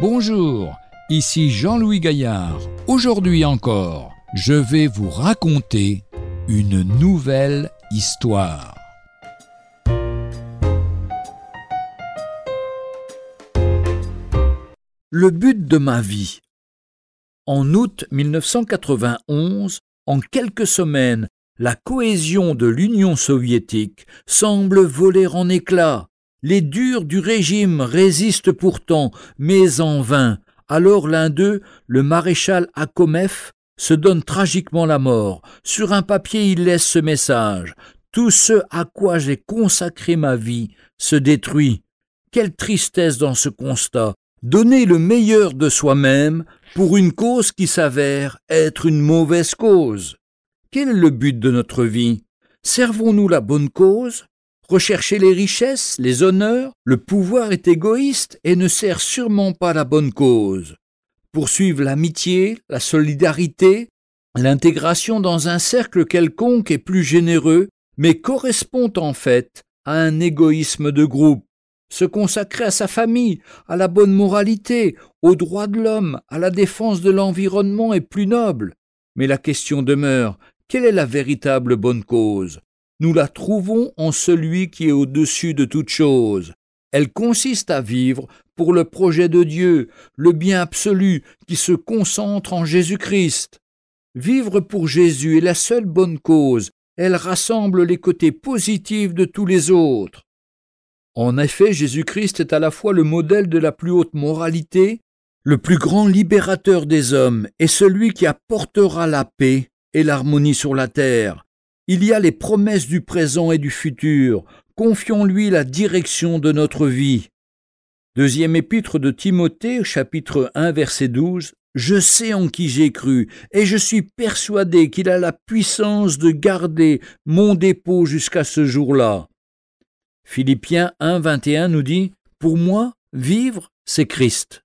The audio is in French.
Bonjour, ici Jean-Louis Gaillard. Aujourd'hui encore, je vais vous raconter une nouvelle histoire. Le but de ma vie. En août 1991, en quelques semaines, la cohésion de l'Union soviétique semble voler en éclats. Les durs du régime résistent pourtant, mais en vain. Alors l'un d'eux, le maréchal Akomev, se donne tragiquement la mort. Sur un papier, il laisse ce message. Tout ce à quoi j'ai consacré ma vie se détruit. Quelle tristesse dans ce constat. Donner le meilleur de soi-même pour une cause qui s'avère être une mauvaise cause. Quel est le but de notre vie? Servons-nous la bonne cause? Rechercher les richesses, les honneurs, le pouvoir est égoïste et ne sert sûrement pas la bonne cause. Poursuivre l'amitié, la solidarité, l'intégration dans un cercle quelconque est plus généreux, mais correspond en fait à un égoïsme de groupe. Se consacrer à sa famille, à la bonne moralité, aux droits de l'homme, à la défense de l'environnement est plus noble. Mais la question demeure, quelle est la véritable bonne cause? Nous la trouvons en celui qui est au-dessus de toute chose. Elle consiste à vivre pour le projet de Dieu, le bien absolu qui se concentre en Jésus-Christ. Vivre pour Jésus est la seule bonne cause, elle rassemble les côtés positifs de tous les autres. En effet, Jésus-Christ est à la fois le modèle de la plus haute moralité, le plus grand libérateur des hommes et celui qui apportera la paix et l'harmonie sur la terre. Il y a les promesses du présent et du futur. Confions-lui la direction de notre vie. Deuxième épître de Timothée, chapitre 1, verset 12. Je sais en qui j'ai cru, et je suis persuadé qu'il a la puissance de garder mon dépôt jusqu'à ce jour-là. Philippiens 1, 21 nous dit Pour moi, vivre, c'est Christ.